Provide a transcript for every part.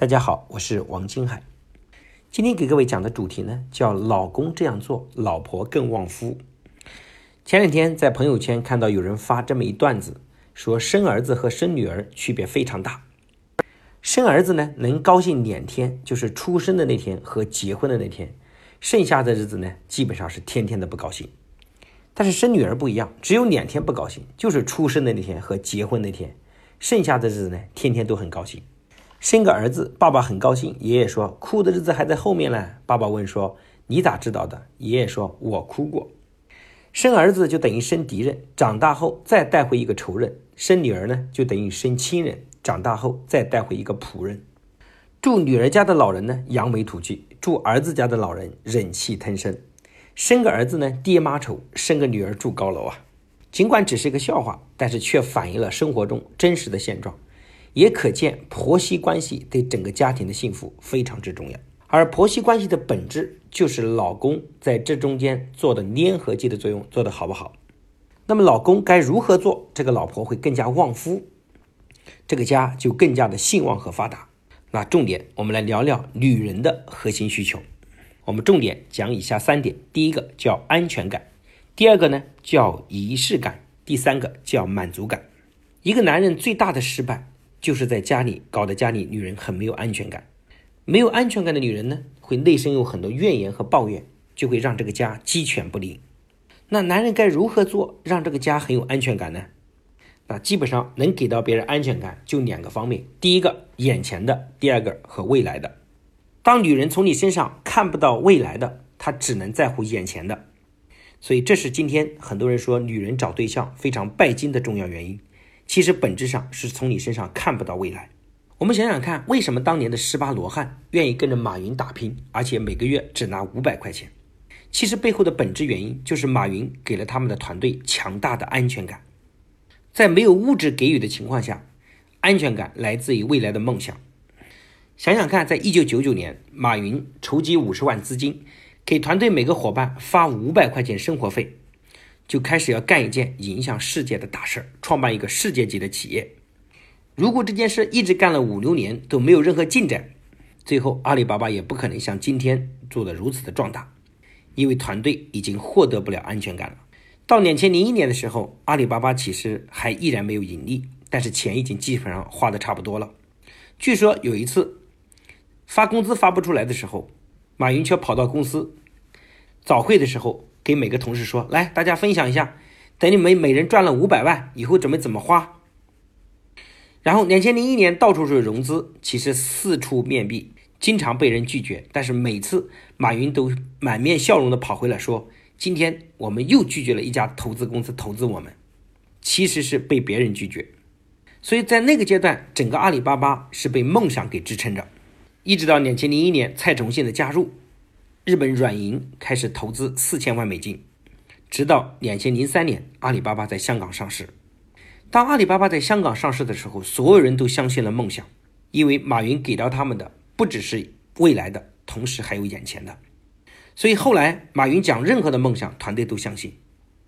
大家好，我是王金海。今天给各位讲的主题呢，叫“老公这样做，老婆更旺夫”。前两天在朋友圈看到有人发这么一段子，说生儿子和生女儿区别非常大。生儿子呢，能高兴两天，就是出生的那天和结婚的那天，剩下的日子呢，基本上是天天的不高兴。但是生女儿不一样，只有两天不高兴，就是出生的那天和结婚那天，剩下的日子呢，天天都很高兴。生个儿子，爸爸很高兴。爷爷说：“哭的日子还在后面呢。”爸爸问说：“你咋知道的？”爷爷说：“我哭过。”生儿子就等于生敌人，长大后再带回一个仇人；生女儿呢，就等于生亲人，长大后再带回一个仆人。住女儿家的老人呢，扬眉吐气；住儿子家的老人，忍气吞声。生个儿子呢，爹妈丑；生个女儿住高楼啊。尽管只是一个笑话，但是却反映了生活中真实的现状。也可见婆媳关系对整个家庭的幸福非常之重要，而婆媳关系的本质就是老公在这中间做的粘合剂的作用做得好不好。那么老公该如何做，这个老婆会更加旺夫，这个家就更加的兴旺和发达。那重点我们来聊聊女人的核心需求，我们重点讲以下三点：第一个叫安全感，第二个呢叫仪式感，第三个叫满足感。一个男人最大的失败。就是在家里搞得家里女人很没有安全感，没有安全感的女人呢，会内心有很多怨言和抱怨，就会让这个家鸡犬不宁。那男人该如何做，让这个家很有安全感呢？那基本上能给到别人安全感就两个方面：第一个眼前的，第二个和未来的。当女人从你身上看不到未来的，她只能在乎眼前的。所以这是今天很多人说女人找对象非常拜金的重要原因。其实本质上是从你身上看不到未来。我们想想看，为什么当年的十八罗汉愿意跟着马云打拼，而且每个月只拿五百块钱？其实背后的本质原因就是马云给了他们的团队强大的安全感。在没有物质给予的情况下，安全感来自于未来的梦想。想想看，在一九九九年，马云筹集五十万资金，给团队每个伙伴发五百块钱生活费。就开始要干一件影响世界的大事儿，创办一个世界级的企业。如果这件事一直干了五六年都没有任何进展，最后阿里巴巴也不可能像今天做的如此的壮大，因为团队已经获得不了安全感了。到两千零一年的时候，阿里巴巴其实还依然没有盈利，但是钱已经基本上花的差不多了。据说有一次发工资发不出来的时候，马云却跑到公司早会的时候。给每个同事说：“来，大家分享一下，等你们每人赚了五百万以后，准备怎么花？”然后，两千零一年到处是融资，其实四处面壁，经常被人拒绝。但是每次马云都满面笑容的跑回来，说：“今天我们又拒绝了一家投资公司投资我们，其实是被别人拒绝。”所以在那个阶段，整个阿里巴巴是被梦想给支撑着，一直到两千零一年蔡崇信的加入。日本软银开始投资四千万美金，直到两千零三年，阿里巴巴在香港上市。当阿里巴巴在香港上市的时候，所有人都相信了梦想，因为马云给到他们的不只是未来的，同时还有眼前的。所以后来马云讲任何的梦想，团队都相信。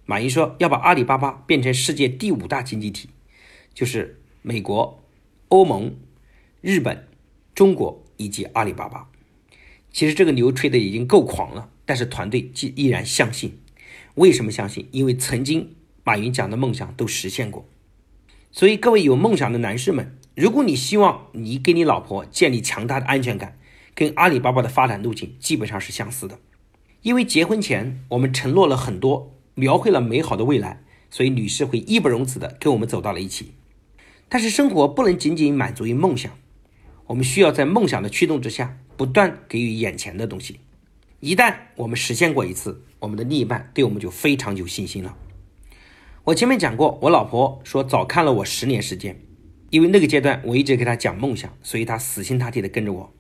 马云说要把阿里巴巴变成世界第五大经济体，就是美国、欧盟、日本、中国以及阿里巴巴。其实这个牛吹的已经够狂了，但是团队既依然相信。为什么相信？因为曾经马云讲的梦想都实现过。所以各位有梦想的男士们，如果你希望你给你老婆建立强大的安全感，跟阿里巴巴的发展路径基本上是相似的。因为结婚前我们承诺了很多，描绘了美好的未来，所以女士会义不容辞的跟我们走到了一起。但是生活不能仅仅满足于梦想，我们需要在梦想的驱动之下。不断给予眼前的东西，一旦我们实现过一次，我们的另一半对我们就非常有信心了。我前面讲过，我老婆说早看了我十年时间，因为那个阶段我一直给她讲梦想，所以她死心塌地的跟着我。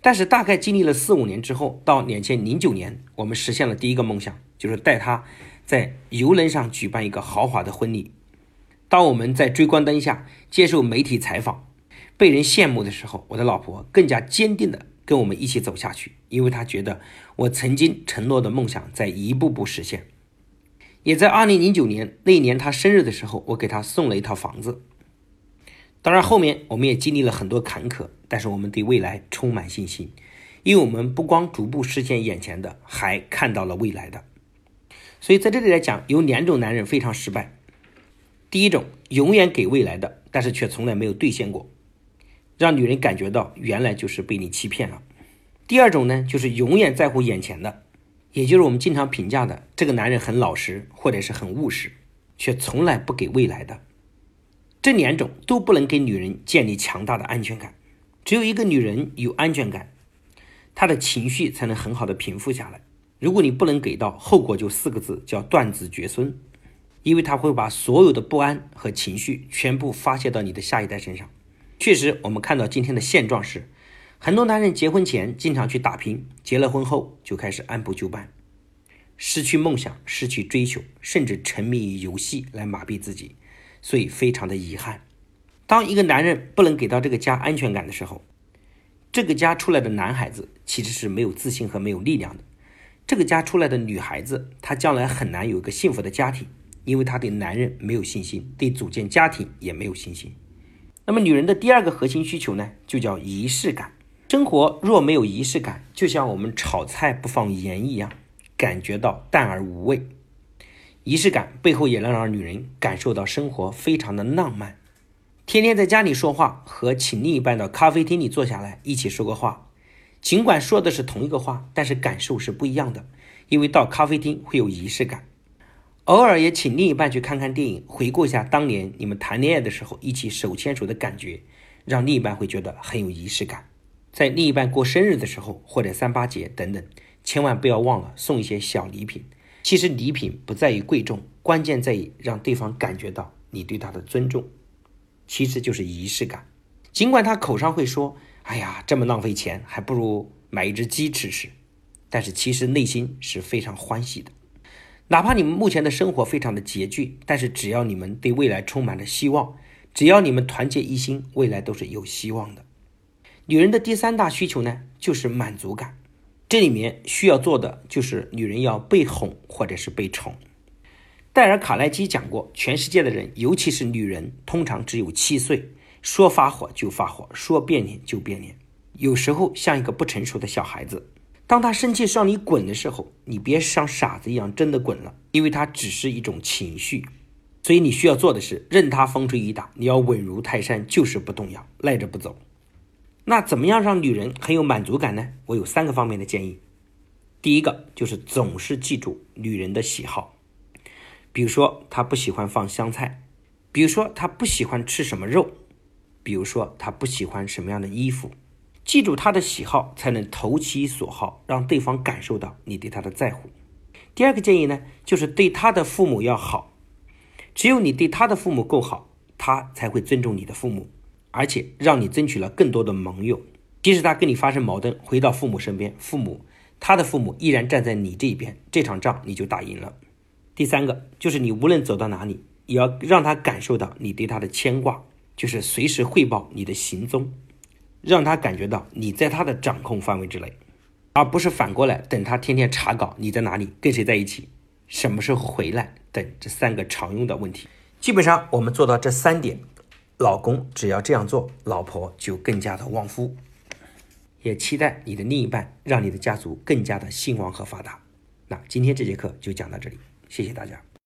但是大概经历了四五年之后，到两千零九年，我们实现了第一个梦想，就是带她在游轮上举办一个豪华的婚礼。当我们在追光灯下接受媒体采访，被人羡慕的时候，我的老婆更加坚定的。跟我们一起走下去，因为他觉得我曾经承诺的梦想在一步步实现。也在二零零九年那一年他生日的时候，我给他送了一套房子。当然后面我们也经历了很多坎坷，但是我们对未来充满信心，因为我们不光逐步实现眼前的，还看到了未来的。所以在这里来讲，有两种男人非常失败。第一种，永远给未来的，但是却从来没有兑现过，让女人感觉到原来就是被你欺骗了。第二种呢，就是永远在乎眼前的，也就是我们经常评价的这个男人很老实或者是很务实，却从来不给未来的。这两种都不能给女人建立强大的安全感。只有一个女人有安全感，她的情绪才能很好的平复下来。如果你不能给到，后果就四个字，叫断子绝孙。因为他会把所有的不安和情绪全部发泄到你的下一代身上。确实，我们看到今天的现状是，很多男人结婚前经常去打拼，结了婚后就开始按部就班，失去梦想，失去追求，甚至沉迷于游戏来麻痹自己，所以非常的遗憾。当一个男人不能给到这个家安全感的时候，这个家出来的男孩子其实是没有自信和没有力量的。这个家出来的女孩子，她将来很难有一个幸福的家庭。因为她对男人没有信心，对组建家庭也没有信心。那么，女人的第二个核心需求呢，就叫仪式感。生活若没有仪式感，就像我们炒菜不放盐一样，感觉到淡而无味。仪式感背后也能让女人感受到生活非常的浪漫。天天在家里说话，和请另一半到咖啡厅里坐下来一起说个话，尽管说的是同一个话，但是感受是不一样的。因为到咖啡厅会有仪式感。偶尔也请另一半去看看电影，回顾一下当年你们谈恋爱的时候一起手牵手的感觉，让另一半会觉得很有仪式感。在另一半过生日的时候，或者三八节等等，千万不要忘了送一些小礼品。其实礼品不在于贵重，关键在于让对方感觉到你对他的尊重，其实就是仪式感。尽管他口上会说：“哎呀，这么浪费钱，还不如买一只鸡吃吃。”但是其实内心是非常欢喜的。哪怕你们目前的生活非常的拮据，但是只要你们对未来充满了希望，只要你们团结一心，未来都是有希望的。女人的第三大需求呢，就是满足感。这里面需要做的就是女人要被哄或者是被宠。戴尔·卡耐基讲过，全世界的人，尤其是女人，通常只有七岁，说发火就发火，说变脸就变脸，有时候像一个不成熟的小孩子。当他生气让你滚的时候，你别像傻子一样真的滚了，因为他只是一种情绪。所以你需要做的是任他风吹雨打，你要稳如泰山，就是不动摇，赖着不走。那怎么样让女人很有满足感呢？我有三个方面的建议。第一个就是总是记住女人的喜好，比如说她不喜欢放香菜，比如说她不喜欢吃什么肉，比如说她不喜欢什么样的衣服。记住他的喜好，才能投其所好，让对方感受到你对他的在乎。第二个建议呢，就是对他的父母要好。只有你对他的父母够好，他才会尊重你的父母，而且让你争取了更多的盟友。即使他跟你发生矛盾，回到父母身边，父母他的父母依然站在你这边，这场仗你就打赢了。第三个就是你无论走到哪里，也要让他感受到你对他的牵挂，就是随时汇报你的行踪。让他感觉到你在他的掌控范围之内，而不是反过来等他天天查岗，你在哪里，跟谁在一起，什么时候回来等这三个常用的问题。基本上我们做到这三点，老公只要这样做，老婆就更加的旺夫。也期待你的另一半让你的家族更加的兴旺和发达。那今天这节课就讲到这里，谢谢大家。